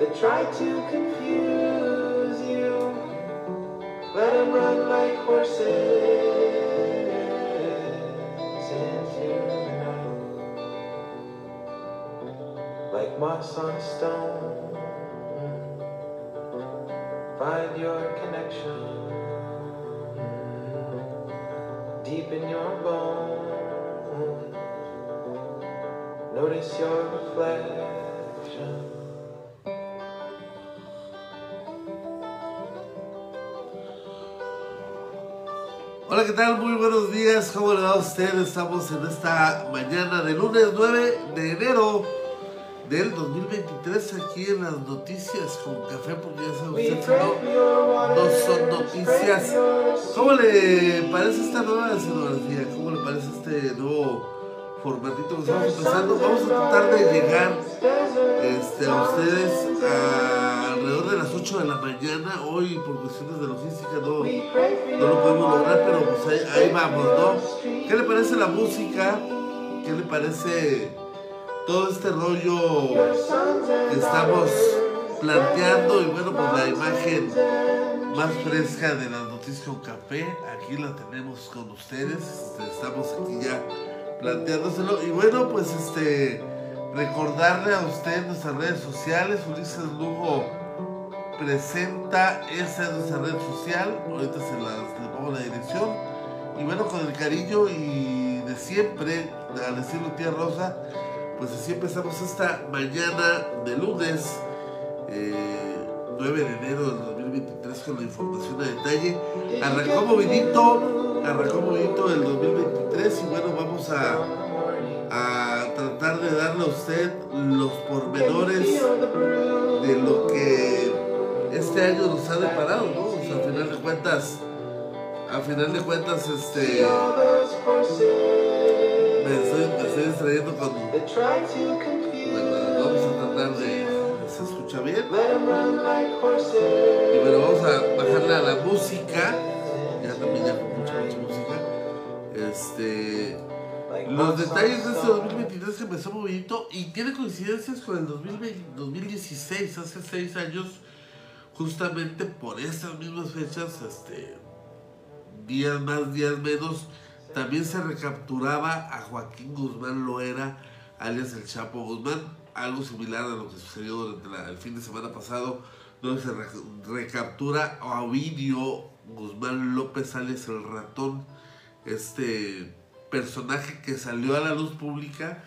That try to confuse you. Let them run like horses into the night. Like moss on a stone. Find your connection deep in your bones. Notice your reflection. Hola, ¿qué tal? Muy buenos días. ¿Cómo le va a usted? Estamos en esta mañana de lunes 9 de enero del 2023 aquí en las noticias con café porque ya sabe usted que no, no son noticias. ¿Cómo le parece esta nueva escenografía? ¿Cómo le parece este nuevo formatito que estamos empezando? Vamos a tratar de llegar este, a ustedes alrededor de las 8 de la mañana. Hoy por cuestiones de logística no, no lo podemos lograr, pero pues ahí, vamos, ¿no? ¿Qué le parece la música? ¿Qué le parece todo este rollo que estamos planteando? Y bueno, pues la imagen más fresca de las noticias con café, aquí la tenemos con ustedes. Estamos aquí ya planteándoselo. Y bueno, pues este recordarle a usted nuestras redes sociales, Ulises Lugo presenta esa es nuestra red social. Ahorita se las le pongo la dirección. Y bueno, con el cariño y de siempre, al estilo tía Rosa, pues así empezamos esta mañana de lunes, eh, 9 de enero del 2023, con la información a detalle. Arrancó movidito, arrancó movidito el 2023 y bueno, vamos a, a tratar de darle a usted los pormenores de lo que este año nos ha deparado, ¿no? O sea, a final de cuentas, a final de cuentas, este, me estoy, me estoy distrayendo con, bueno, vamos a tratar de, ¿se escucha bien? Y bueno, vamos a bajarle a la música, ya también ya mucha, música, este, los detalles de este 2023 que empezó movidito y tiene coincidencias con el 2020, 2016, hace seis años, justamente por estas mismas fechas, este, días más, días menos, también se recapturaba a Joaquín Guzmán Loera, alias el Chapo Guzmán, algo similar a lo que sucedió durante la- el fin de semana pasado, donde se re- recaptura a Ovidio Guzmán López, alias el ratón, este personaje que salió a la luz pública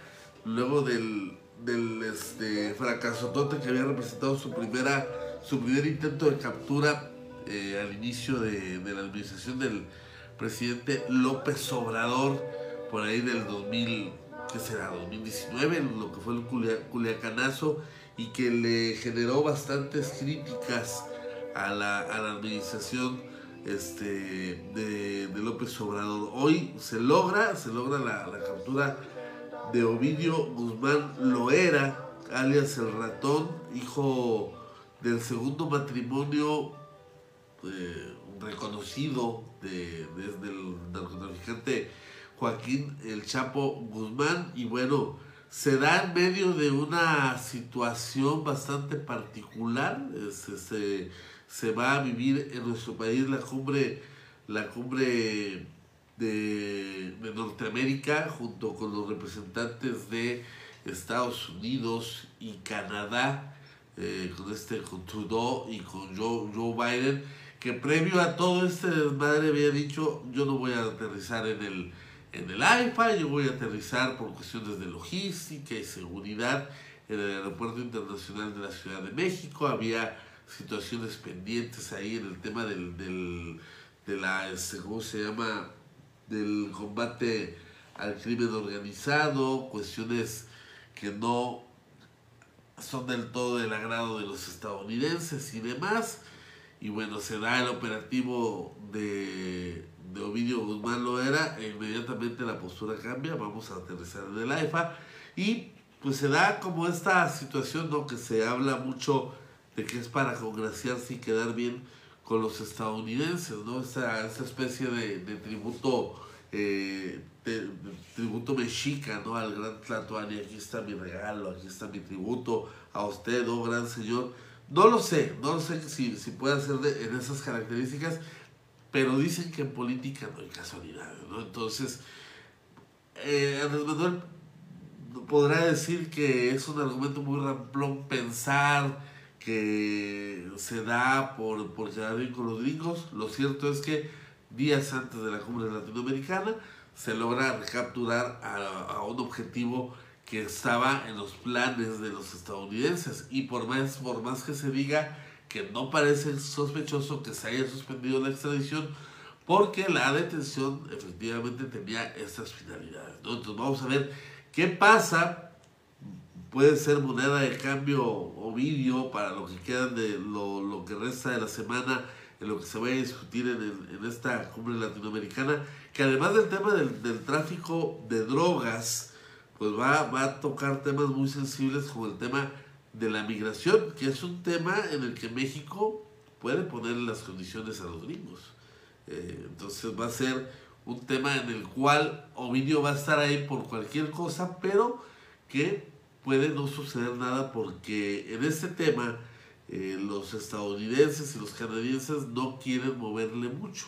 luego del, del este, fracasotote que había representado su primera su primer intento de captura eh, al inicio de, de la administración del presidente López Obrador por ahí del 2000 ¿qué será? 2019 lo que fue el culia- culiacanazo y que le generó bastantes críticas a la, a la administración este, de, López Obrador. Hoy se logra, se logra la, captura de Ovidio Guzmán Loera, alias el ratón, hijo del segundo matrimonio eh, reconocido de, desde el narcotraficante Joaquín El Chapo Guzmán. Y bueno, se da en medio de una situación bastante particular. Se, se va a vivir en nuestro país la cumbre, la cumbre de, de Norteamérica junto con los representantes de Estados Unidos y Canadá, eh, con este con Trudeau y con Joe, Joe Biden, que previo a todo este desmadre había dicho yo no voy a aterrizar en el en el AIFA, yo voy a aterrizar por cuestiones de logística y seguridad en el Aeropuerto Internacional de la Ciudad de México. Había situaciones pendientes ahí en el tema del, del de la, este, ¿cómo se llama? Del combate al crimen organizado, cuestiones que no son del todo del agrado de los estadounidenses y demás. Y bueno, se da el operativo de, de Ovidio Guzmán Loera e inmediatamente la postura cambia, vamos a aterrizar en el AIFA y pues se da como esta situación, ¿no? Que se habla mucho que es para congraciarse y quedar bien con los estadounidenses, ¿no? Esta, esta especie de, tributo eh, tributo mexica, ¿no? Al gran Tlatuani, aquí está mi regalo, aquí está mi tributo a usted, oh gran señor. No lo sé, no lo sé si, si puede ser de, en esas características, pero dicen que en política no hay casualidades, ¿no? Entonces, eh, Andrés Manuel podrá decir que es un argumento muy ramplón pensar que se da por, por quedar bien con los gringos. Lo cierto es que días antes de la cumbre latinoamericana se logra recapturar a, un objetivo que estaba en los planes de los estadounidenses. Y por más, por más que se diga que no parece sospechoso que se haya suspendido la extradición, porque la detención efectivamente tenía estas finalidades. Entonces vamos a ver qué pasa. Puede ser moneda de cambio o vídeo para lo que queda de lo, lo que resta de la semana en lo que se vaya a discutir en, en esta cumbre latinoamericana, que además del tema del, del, tráfico de drogas, pues va, va a tocar temas muy sensibles como el tema de la migración, que es un tema en el que México puede poner las condiciones a los gringos. Eh, entonces va a ser un tema en el cual Ovidio va a estar ahí por cualquier cosa, pero que puede no suceder nada porque en este tema eh, los estadounidenses y los canadienses no quieren moverle mucho.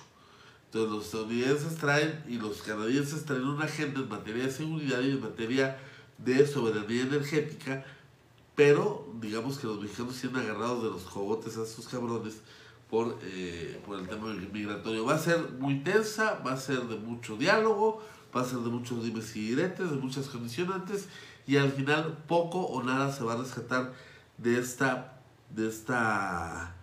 Entonces los estadounidenses traen y los canadienses traen una agenda en materia de seguridad y en materia de soberanía energética, pero digamos que los mexicanos tienen agarrados de los cogotes a estos cabrones por, eh, por el tema migratorio. Va a ser muy tensa, va a ser de mucho diálogo, va a ser de muchos dimes y diretes, de muchas condicionantes, y al final poco o nada se va a rescatar de esta de esta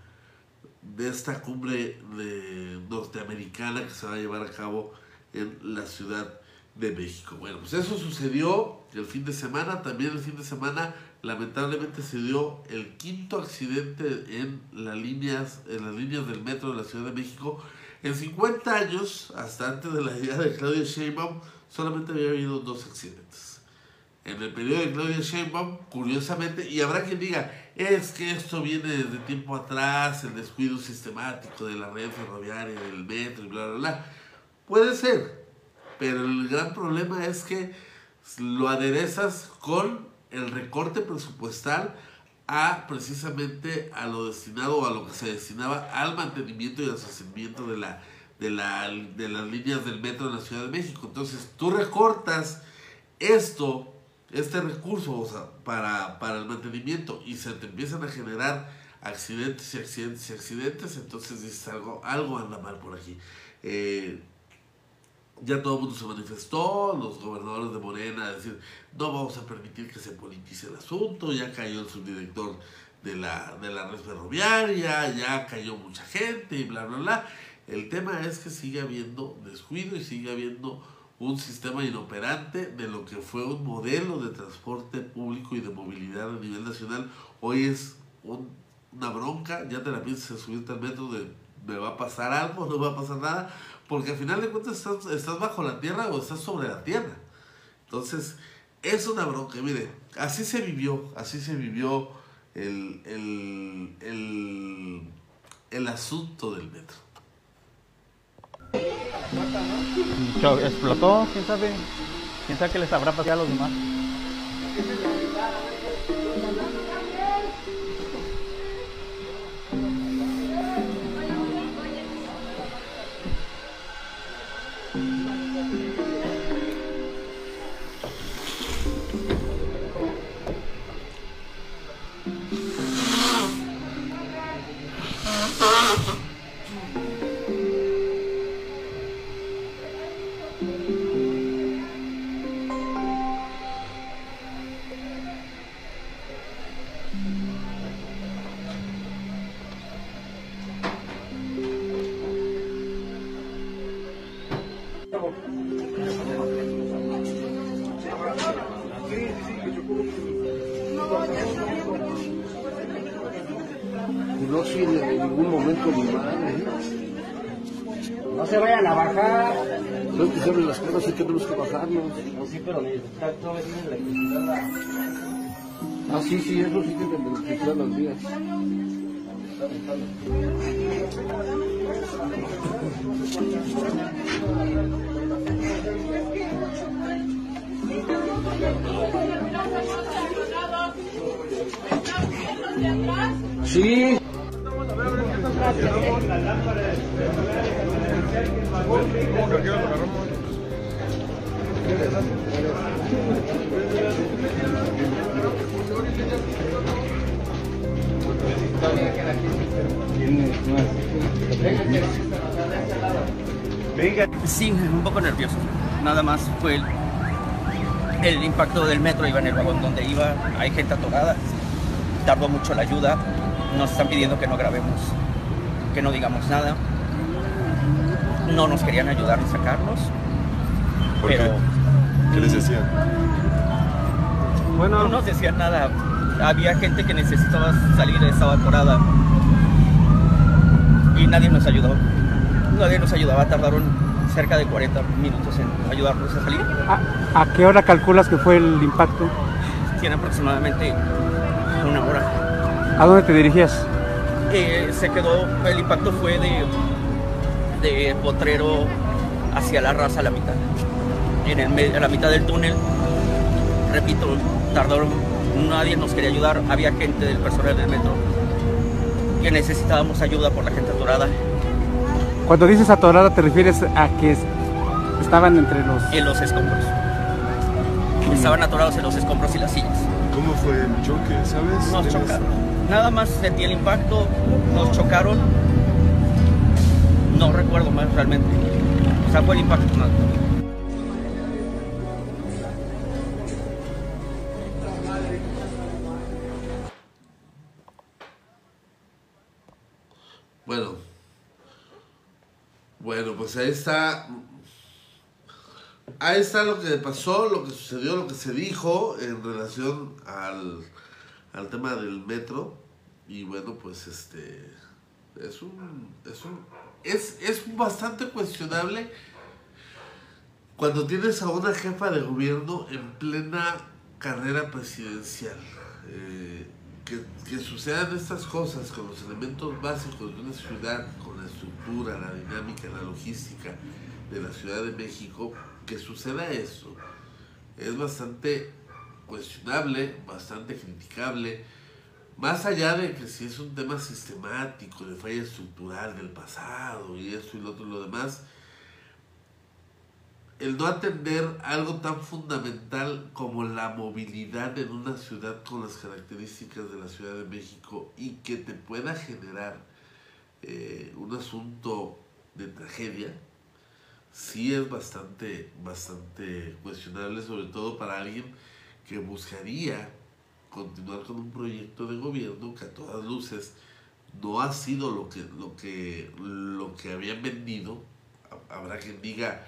de esta cumbre de norteamericana que se va a llevar a cabo en la Ciudad de México. Bueno, pues eso sucedió el fin de semana, también el fin de semana lamentablemente se dio el quinto accidente en las líneas, en las líneas del metro de la Ciudad de México. En 50 años, hasta antes de la llegada de Claudia Sheinbaum, solamente había habido dos accidentes en el periodo de Claudia Sheinbaum, curiosamente, y habrá quien diga, es que esto viene desde tiempo atrás, el descuido sistemático de la red ferroviaria, del metro y bla, bla, bla. Puede ser, pero el gran problema es que lo aderezas con el recorte presupuestal a precisamente a lo destinado o a lo que se destinaba al mantenimiento y al sostenimiento de, la, de, la, de las líneas del metro en la Ciudad de México. Entonces tú recortas esto este recurso para, para el mantenimiento y se te empiezan a generar accidentes y accidentes y accidentes, entonces dices algo, algo anda mal por aquí. Eh, ya todo el mundo se manifestó, los gobernadores de Morena decir, no vamos a permitir que se politice el asunto, ya cayó el subdirector de la, de la red ferroviaria, ya cayó mucha gente y bla, bla, bla. El tema es que sigue habiendo descuido y sigue habiendo un sistema inoperante de lo que fue un modelo de transporte público y de movilidad a nivel nacional. Hoy es una bronca, ya te la piensas subirte al metro de me va a pasar algo, no va a pasar nada, porque al final de cuentas estás, estás bajo la tierra o estás sobre la tierra. Entonces, es una bronca, mire, así se vivió, así se vivió el, el, el, el asunto del metro. Explotó, quién sabe. Quién sabe qué les habrá pasado a los demás. Sí, sí, eso sí tiene electricidad las vías. Sí. Sí, un poco nervioso. Nada más fue el, el impacto del metro, iba en el vagón donde iba, hay gente atorada, tardó mucho la ayuda, nos están pidiendo que no grabemos, que no digamos nada. No nos querían ayudar a sacarnos, ¿Por pero qué? ¿Qué les decían? no nos decían nada. Había gente que necesitaba salir, estaba atorada y nadie nos ayudó. Nadie nos ayudaba, tardaron cerca de 40 minutos en ayudarnos a salir. ¿A, a qué hora calculas que fue el impacto? Tiene aproximadamente una hora. ¿A dónde te dirigías? Eh, se quedó, el impacto fue de, de Potrero hacia la raza a la mitad. En, el, a la mitad del túnel, repito, tardaron, nadie nos quería ayudar, había gente del personal del metro que necesitábamos ayuda por la gente atorada Cuando dices atorada, ¿te refieres a que es- estaban entre los... en los escombros. Estaban atorados en los escombros y las sillas. ¿Cómo fue el choque? ¿Sabes? Nos ¿Tienes- chocaron. Nada más sentí el impacto, nos chocaron. No recuerdo más realmente. O sea, fue el impacto. nada. Pues ahí está. Ahí está lo que pasó, lo que sucedió, lo que se dijo en relación al, al tema del metro. Y bueno, pues este. Es un. Es un. Es, es bastante cuestionable cuando tienes a una jefa de gobierno en plena carrera presidencial. Eh, que, que sucedan estas cosas con los elementos básicos de una ciudad, estructura, la dinámica, la logística de la Ciudad de México, que suceda eso es bastante cuestionable, bastante criticable, más allá de que si es un tema sistemático, de falla estructural del pasado y esto y lo otro y lo demás, el no atender algo tan fundamental como la movilidad en una ciudad con las características de la Ciudad de México y que te pueda generar eh, un asunto de tragedia, sí es bastante, bastante cuestionable, sobre todo para alguien que buscaría continuar con un proyecto de gobierno que a todas luces no ha sido lo que, lo que, lo que habían vendido. Habrá quien diga,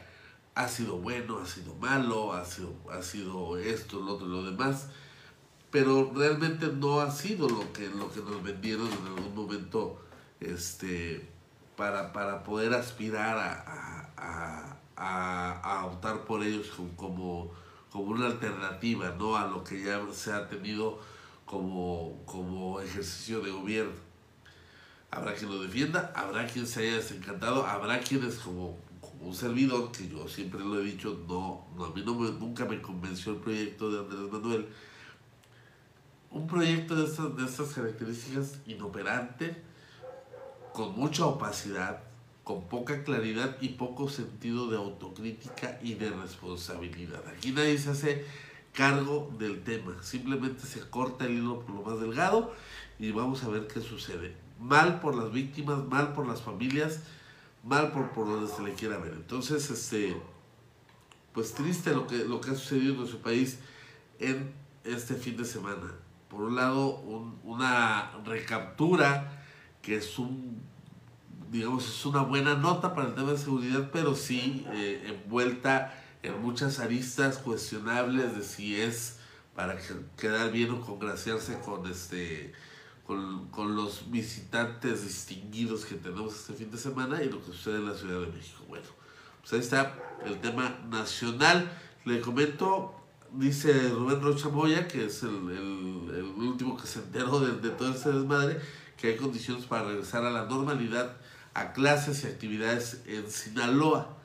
ha sido bueno, ha sido malo, ha sido, ha sido esto, lo otro, lo demás, pero realmente no ha sido lo que, lo que nos vendieron en algún momento este, para, para poder aspirar a, a, a, a optar por ellos como, como, como una alternativa ¿no? a lo que ya se ha tenido como, como ejercicio de gobierno. Habrá quien lo defienda, habrá quien se haya desencantado, habrá quienes como, como un servidor, que yo siempre lo he dicho, no, no a mí no me- nunca me convenció el proyecto de Andrés Manuel. Un proyecto de estas, de estas características inoperante, con mucha opacidad, con poca claridad y poco sentido de autocrítica y de responsabilidad. Aquí nadie se hace cargo del tema, simplemente se corta el hilo por lo más delgado y vamos a ver qué sucede. Mal por las víctimas, mal por las familias, mal por, por donde se le quiera ver. Entonces, este, pues triste lo que, lo que ha sucedido en nuestro país en este fin de semana. Por un lado, un- una recaptura que es un, digamos, es una buena nota para el tema de seguridad, pero sí eh, envuelta en muchas aristas cuestionables de si es para que- quedar bien o congraciarse con este con, con los visitantes distinguidos que tenemos este fin de semana y lo que sucede en la Ciudad de México. Bueno, pues ahí está el tema nacional. Le comento, dice Rubén Rocha Moya, que es el, el- el último que se enteró de, de todo este desmadre, que hay condiciones para regresar a la normalidad a clases y actividades en Sinaloa.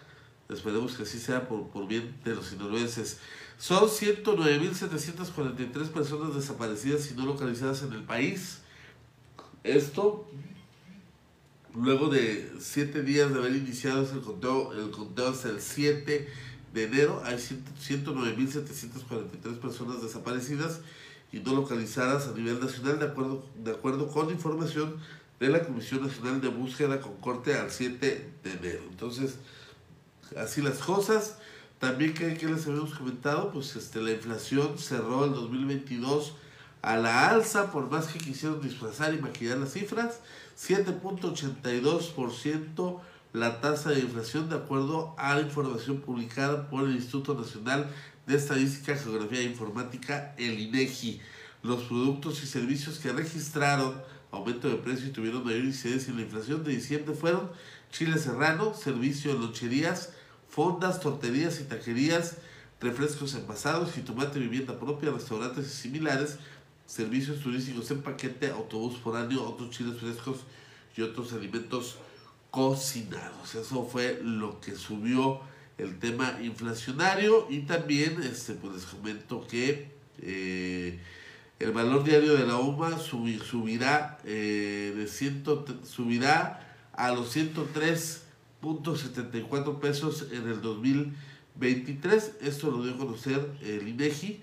Esperemos que así sea por, por bien de los sinaloenses. Son 109.743 personas desaparecidas y no localizadas en el país. Esto luego de siete días de haber iniciado el conteo, el conteo hasta el 7 de enero, hay 109.743 personas desaparecidas y no localizadas a nivel nacional, de acuerdo, de acuerdo con información de la Comisión Nacional de Búsqueda con corte al 7 de enero. Entonces, así las cosas. También que, que les habíamos comentado, pues este, la inflación cerró el 2022 a la alza, por más que quisieron disfrazar y maquillar las cifras, 7.82% la tasa de inflación de acuerdo a la información publicada por el Instituto Nacional de Estadística, Geografía e Informática, el INEGI. Los productos y servicios que registraron aumento de precio y tuvieron mayor incidencia en la inflación de diciembre fueron chile serrano, servicio de loncherías, fondas, torterías y taquerías, refrescos envasados, tomate vivienda propia, restaurantes y similares, servicios turísticos en paquete, autobús año, otros chiles frescos y otros alimentos cocinados. Eso fue lo que subió el tema inflacionario y también este, pues les comento que eh, el valor diario de la UMA subirá, eh, de ciento, subirá a los 103.74 pesos en el 2023. Esto lo dio a conocer el INEGI.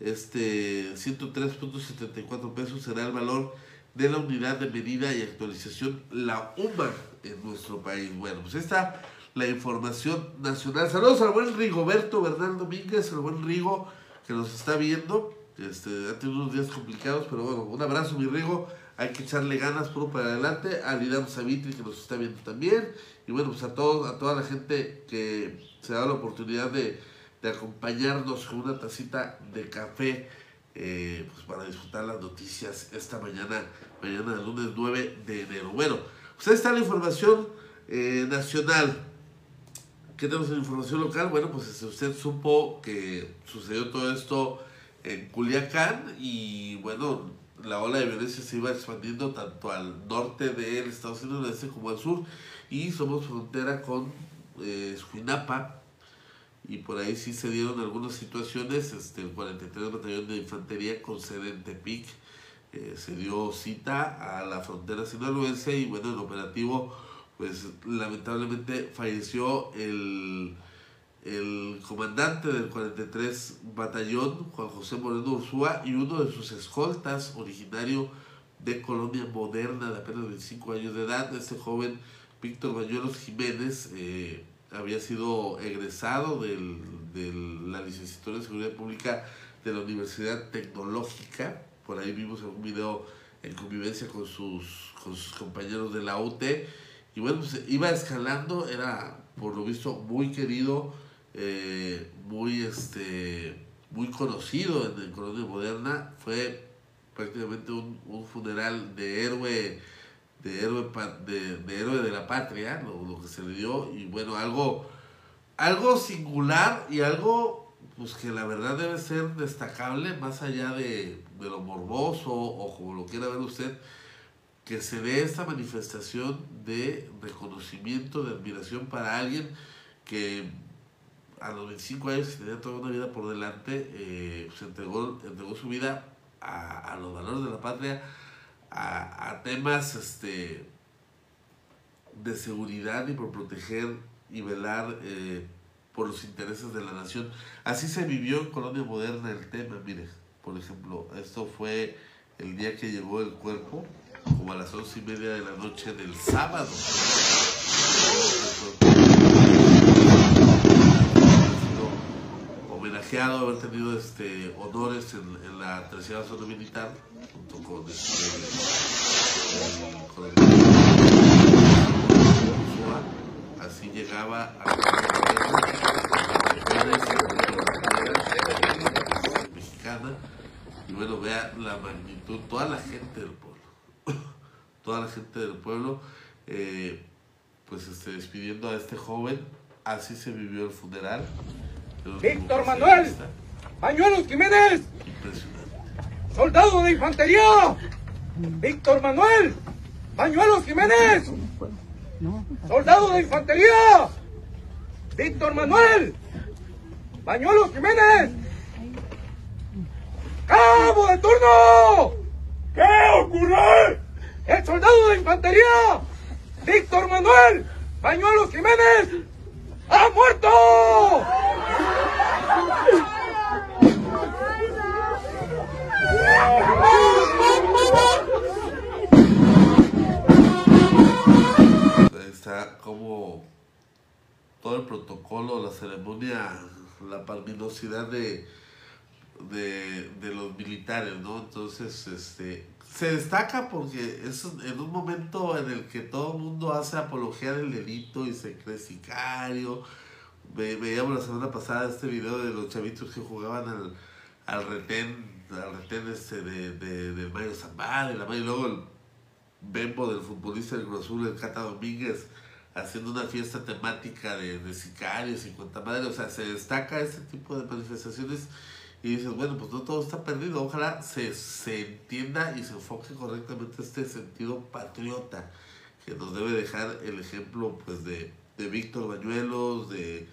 Este 103.74 pesos será el valor de la unidad de medida y actualización, la UMA, en nuestro país. Bueno, pues esta la información nacional. Saludos al buen Rigoberto Bernal Domínguez, el buen Rigo que nos está viendo. Este, ha tenido unos días complicados, pero bueno, un abrazo, mi Rigo. Hay que echarle ganas puro para adelante. A Lidam Savitri que nos está viendo también. Y bueno, pues a todos, a toda la gente que se da la oportunidad de, de acompañarnos con una tacita de café eh, pues para disfrutar las noticias esta mañana, mañana del lunes 9 de enero. Bueno, pues está la información eh, nacional. ¿Qué tenemos en información local? Bueno, pues este, usted supo que sucedió todo esto en Culiacán y bueno, la ola de violencia se iba expandiendo tanto al norte del Estados Unidos como al sur y somos frontera con eh, y por ahí sí se dieron algunas situaciones, este, el 43 Batallón de Infantería con sede en Tepic eh, se dio cita a la frontera sinaloense y bueno, el operativo pues lamentablemente falleció el, el comandante del 43 Batallón, Juan José Moreno Ursúa, y uno de sus escoltas, originario de Colonia Moderna, de apenas 25 años de edad, este joven Víctor Bañuelos Jiménez, eh, había sido egresado de la licenciatura en Seguridad Pública de la Universidad Tecnológica. Por ahí vimos algún video en convivencia con sus, con sus compañeros de la UT. Y bueno, pues iba escalando, era por lo visto muy querido, eh, muy, este, muy conocido en el Colonia Moderna. Fue prácticamente un, un funeral de héroe de héroe, de, héroe de la patria, lo, que se le dio, y bueno, algo, algo singular y algo pues que la verdad debe ser destacable, más allá de, de lo morboso o como lo quiera ver usted, que se dé esta manifestación de reconocimiento, de admiración para alguien que a los 25 años y tenía toda una vida por delante, eh, pues entregó, entregó su vida a, a los valores de la patria, a, temas este, de seguridad y por proteger y velar eh, por los intereses de la nación. Así se vivió en Colonia Moderna el tema, mire, por ejemplo, esto fue el día que llegó el cuerpo, como a las once y media de la noche del sábado. homenajeado, haber tenido este, honores en, en la tercera zona militar junto con este, con el, así llegaba a mexicana y bueno vea la magnitud toda la gente del toda la gente del pueblo eh, pues este, despidiendo a este joven así se vivió el funeral Víctor Manuel Pañuelos Jiménez soldado de infantería, Víctor Manuel Pañuelos Jiménez, soldado de infantería. Víctor Manuel Bañuelos Jiménez. ¡Cabo de turno! ¿Qué ocurre? El soldado de infantería, Víctor Manuel Bañuelos Jiménez, ha muerto. Está como todo el protocolo, la ceremonia, la palminosidad de, de, de los militares, ¿no? Entonces, este, se destaca porque es en un momento en el que todo el mundo hace apología del delito y se cree sicario. Ve- veíamos la semana pasada este video de los chavitos que jugaban al, al retén, al retén este de, de, de Mario Zambada y, luego el Bembo del futbolista del Cruz el Cata Domínguez, haciendo una fiesta temática de, de sicarios y cuanta madre. O sea, se destaca este tipo de manifestaciones y dices, bueno, pues no todo está perdido. Ojalá se, se entienda y se enfoque correctamente este sentido patriota que nos debe dejar el ejemplo pues de, de Víctor Bañuelos, de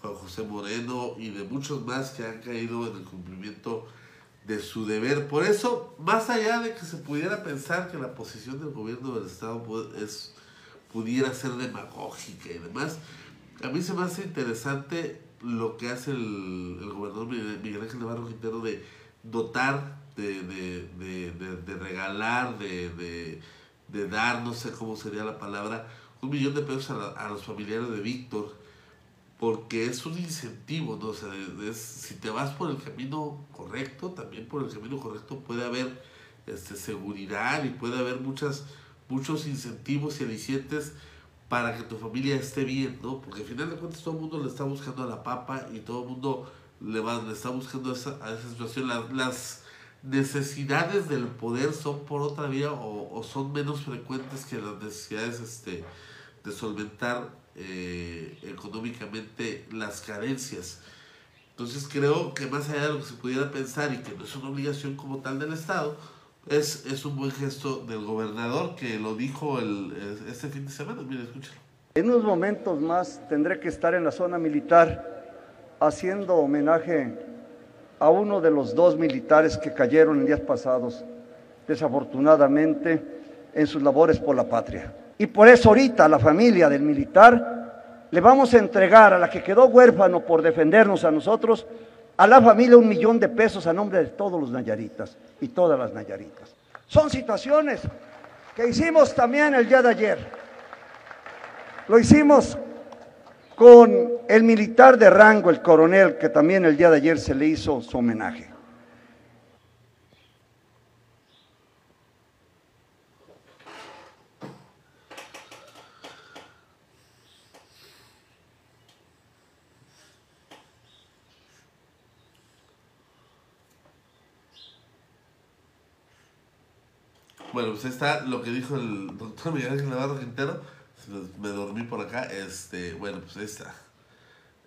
Juan José Moreno y de muchos más que han caído en el cumplimiento de su deber. Por eso, más allá de que se pudiera pensar que la posición del gobierno del Estado es, pudiera ser demagógica y demás, a mí se me hace interesante lo que hace el, el gobernador Miguel Ángel Navarro Quintero de dotar, de, de, de, de- de regalar, de, de, de dar, no sé cómo sería la palabra, un millón de pesos a, la- a los familiares de Víctor porque es un incentivo, ¿no? O sea, si te vas por el camino correcto, también por el camino correcto puede haber este, seguridad y puede haber muchas, muchos incentivos y alicientes para que tu familia esté bien, ¿no? Porque al final de cuentas todo el mundo le está buscando a la papa y todo el mundo le, va, le está buscando esa, a esa situación. Las, necesidades del poder son por otra vía o, o son menos frecuentes que las necesidades este, de solventar eh, económicamente las carencias. Entonces creo que más allá de lo que se pudiera pensar y que no es una obligación como tal del Estado, es, es un buen gesto del gobernador que lo dijo el, este fin de semana. Mira, escúchalo. En unos momentos más tendré que estar en la zona militar haciendo homenaje a uno de los dos militares que cayeron en días pasados, desafortunadamente, en sus labores por la patria. Y por eso ahorita a la familia del militar le vamos a entregar a la que quedó huérfano por defendernos a nosotros, a la familia un millón de pesos a nombre de todos los nayaritas y todas las nayaritas. Son situaciones que hicimos también el día de ayer. Lo hicimos con el militar de rango, el coronel, que también el día de ayer se le hizo su homenaje. Bueno, pues ahí está lo que dijo el doctor Miguel Ángel Navarro Quintero. Me dormí por acá. Este, bueno, pues ahí está.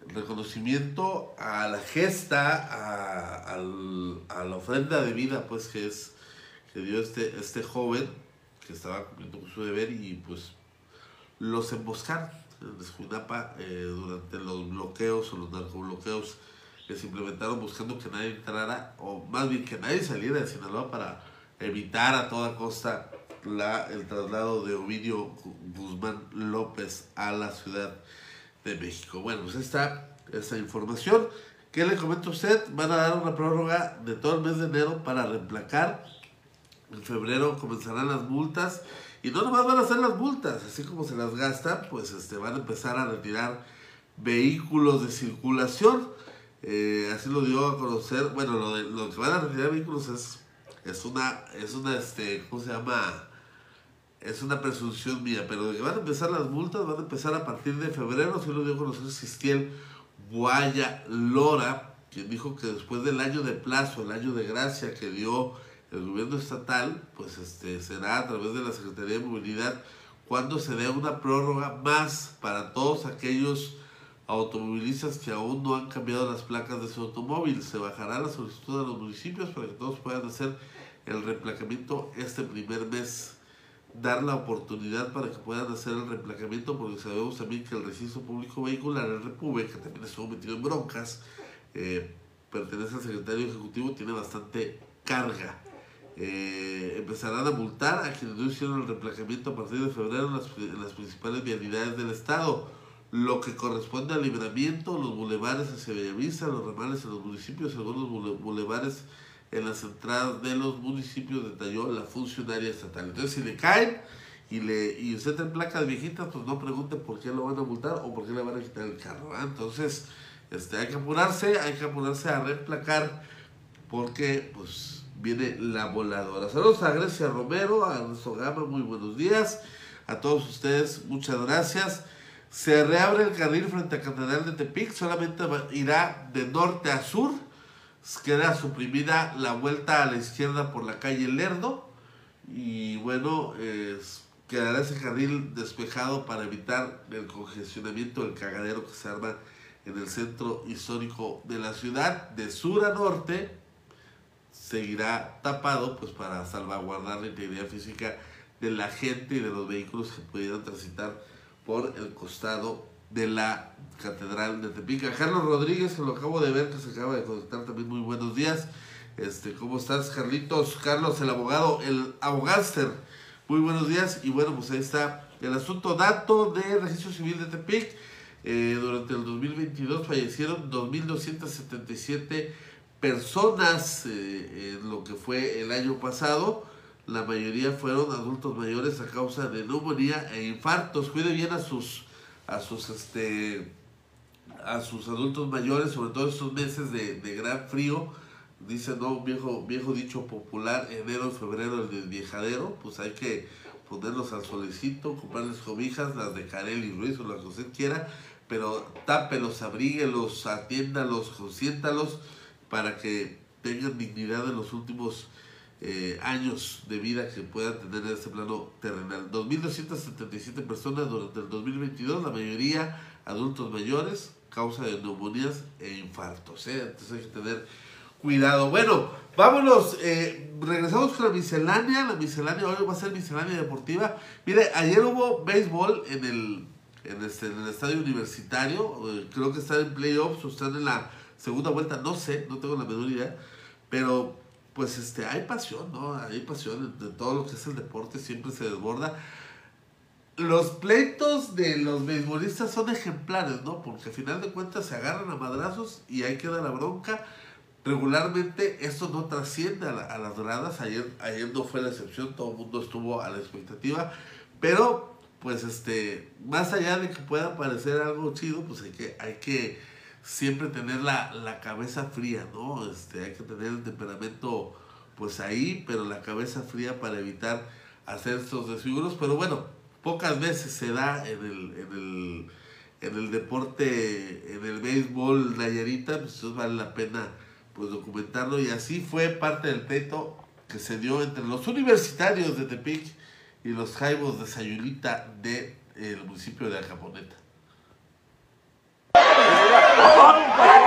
Reconocimiento a la gesta, a, al- a la ofrenda de vida, pues que es que dio este, este joven que estaba cumpliendo con su deber y pues los emboscaron en Escuinapa eh, durante los bloqueos o los narcobloqueos que se implementaron buscando que nadie entrara, o más bien que nadie saliera de Sinaloa para evitar a toda costa la, el traslado de Ovidio Guzmán López a la Ciudad de México. Bueno, pues está esa información. ¿Qué le comento a usted? Van a dar una prórroga de todo el mes de enero para reemplacar. En febrero comenzarán las multas. Y no nomás van a ser las multas, así como se las gastan, pues este, van a empezar a retirar vehículos de circulación. Eh, así lo dio a conocer. Bueno, lo, de, lo que van a retirar vehículos es, es una, es una, este, ¿cómo se llama? Es una presunción mía, pero van a empezar las multas, van a empezar a partir de febrero, así lo dio a conocer Sistiel Guaya Lora, quien dijo que después del año de plazo, el año de gracia que dio el gobierno estatal, pues este será a través de la Secretaría de Movilidad cuando se dé una prórroga más para todos aquellos automovilistas que aún no han cambiado las placas de su automóvil. Se bajará la solicitud a los municipios para que todos puedan hacer el reemplacamiento este primer mes dar la oportunidad para que puedan hacer el reemplacamiento, porque sabemos también que el registro público vehicular, el REPUBE, que también estuvo metido en broncas, eh, pertenece al secretario ejecutivo, tiene bastante carga. Eh, empezarán a multar a quienes no hicieron el reemplacamiento a partir de febrero en las, principales vialidades del estado, lo que corresponde al libramiento, los bulevares hacia Bellavista, los ramales en los municipios, algunos bule- bulevares en las entradas de los municipios, detalló la funcionaria estatal. Entonces, si le caen y, le, y usted en placas viejitas, pues no pregunte por qué lo van a multar o por qué le van a quitar el carro. Entonces, este, hay que apurarse, hay que apurarse a reemplacar porque pues viene la voladora. Saludos a Grecia Romero, a Ernesto Gama, muy buenos días. A todos ustedes, muchas gracias. Se reabre el carril frente a Catedral de Tepic, solamente irá de norte a sur. Queda suprimida la vuelta a la izquierda por la calle Lerdo. Y bueno, quedará ese carril despejado para evitar el congestionamiento del cagadero que se arma en el centro histórico de la ciudad. De sur a norte seguirá tapado pues para salvaguardar la integridad física de la gente y de los vehículos que pudieran transitar por el costado de la Catedral de Tepic. A Carlos Rodríguez, que lo acabo de ver, que se acaba de conectar también, muy buenos días. Este, ¿Cómo estás, Carlitos? Carlos, el abogado, el abogáster. Muy buenos días. Y bueno, pues ahí está el asunto dato de registro civil de Tepic. Eh, durante el 2022 fallecieron 2.277 personas eh, en lo que fue el año pasado. La mayoría fueron adultos mayores a causa de neumonía e infartos. Cuide bien a sus, a sus, este, a sus adultos mayores, sobre todo estos meses de, de gran frío. Dice, no, viejo, viejo dicho popular, enero, febrero, el viejadero. Pues hay que ponerlos al solecito, comprarles cobijas, las de Carel y Ruiz o las que usted quiera, pero tápelos, abríguelos, atiéndalos, consiéntalos para que tengan dignidad en los últimos eh, años de vida que puedan tener en este plano terrenal. 2.277 personas durante el 2022, la mayoría adultos mayores, causa de neumonías e infartos. ¿eh? Entonces hay que tener cuidado. Bueno, vámonos, eh, regresamos con la miscelánea. La miscelánea hoy va a ser miscelánea deportiva. Mire, ayer hubo béisbol en el, en este, en el estadio universitario. creo que están en playoffs o están en la segunda vuelta, no sé, no tengo la menor idea. Pero pues este, hay pasión, ¿no? Hay pasión de todo lo que es el deporte, siempre se desborda. Los pleitos de los beisbolistas son ejemplares, ¿no? Porque al final de cuentas se agarran a madrazos y ahí queda la bronca. Regularmente esto no trasciende a, la- a las gradas, ayer, ayer no fue la excepción, todo el mundo estuvo a la expectativa, pero pues este, más allá de que pueda parecer algo chido, pues hay que, hay que siempre tener la, la cabeza fría, ¿no? Este, hay que tener el temperamento pues ahí, pero la cabeza fría para evitar hacer estos desfiguros, pero bueno, pocas veces se da en el, en el, en el deporte, en el béisbol Nayarita, pues entonces vale la pena pues documentarlo y así fue parte del pleito que se dio entre los universitarios de Tepic y los jaibos de Sayulita del municipio de Acaponeta. ¡Atiende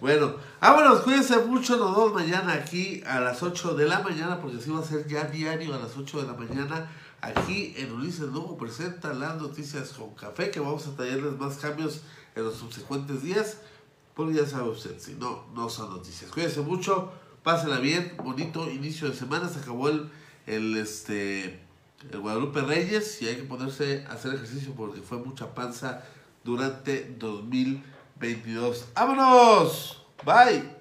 bueno, vámonos, cuídense mucho. Nos vemos mañana aquí a las 8 de la mañana, porque así va a ser ya diario a las 8 de la mañana. Aquí en Ulises Lugo presenta las noticias con café, que vamos a traerles más cambios en los subsecuentes días. Porque ya sabe usted, si no, no son noticias. Cuídense mucho, pásenla bien, bonito inicio de semana. Se acabó el, el este el Guadalupe Reyes y hay que ponerse a hacer ejercicio porque fue mucha panza durante 2022. ¡Vámonos! Bye.